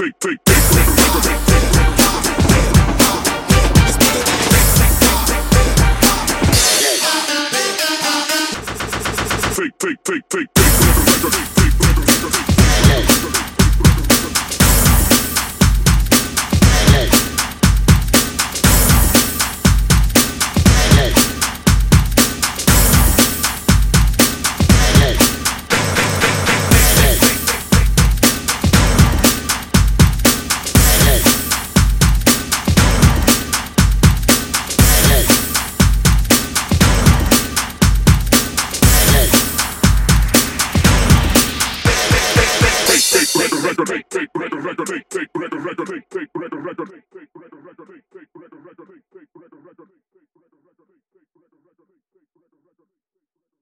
freak, freak, freak, freak, freak. Freak, freak, freak, freak, freak, freak, freak, freak, freak. Take, take, record, record, take, take, record, record, take, take, record, record.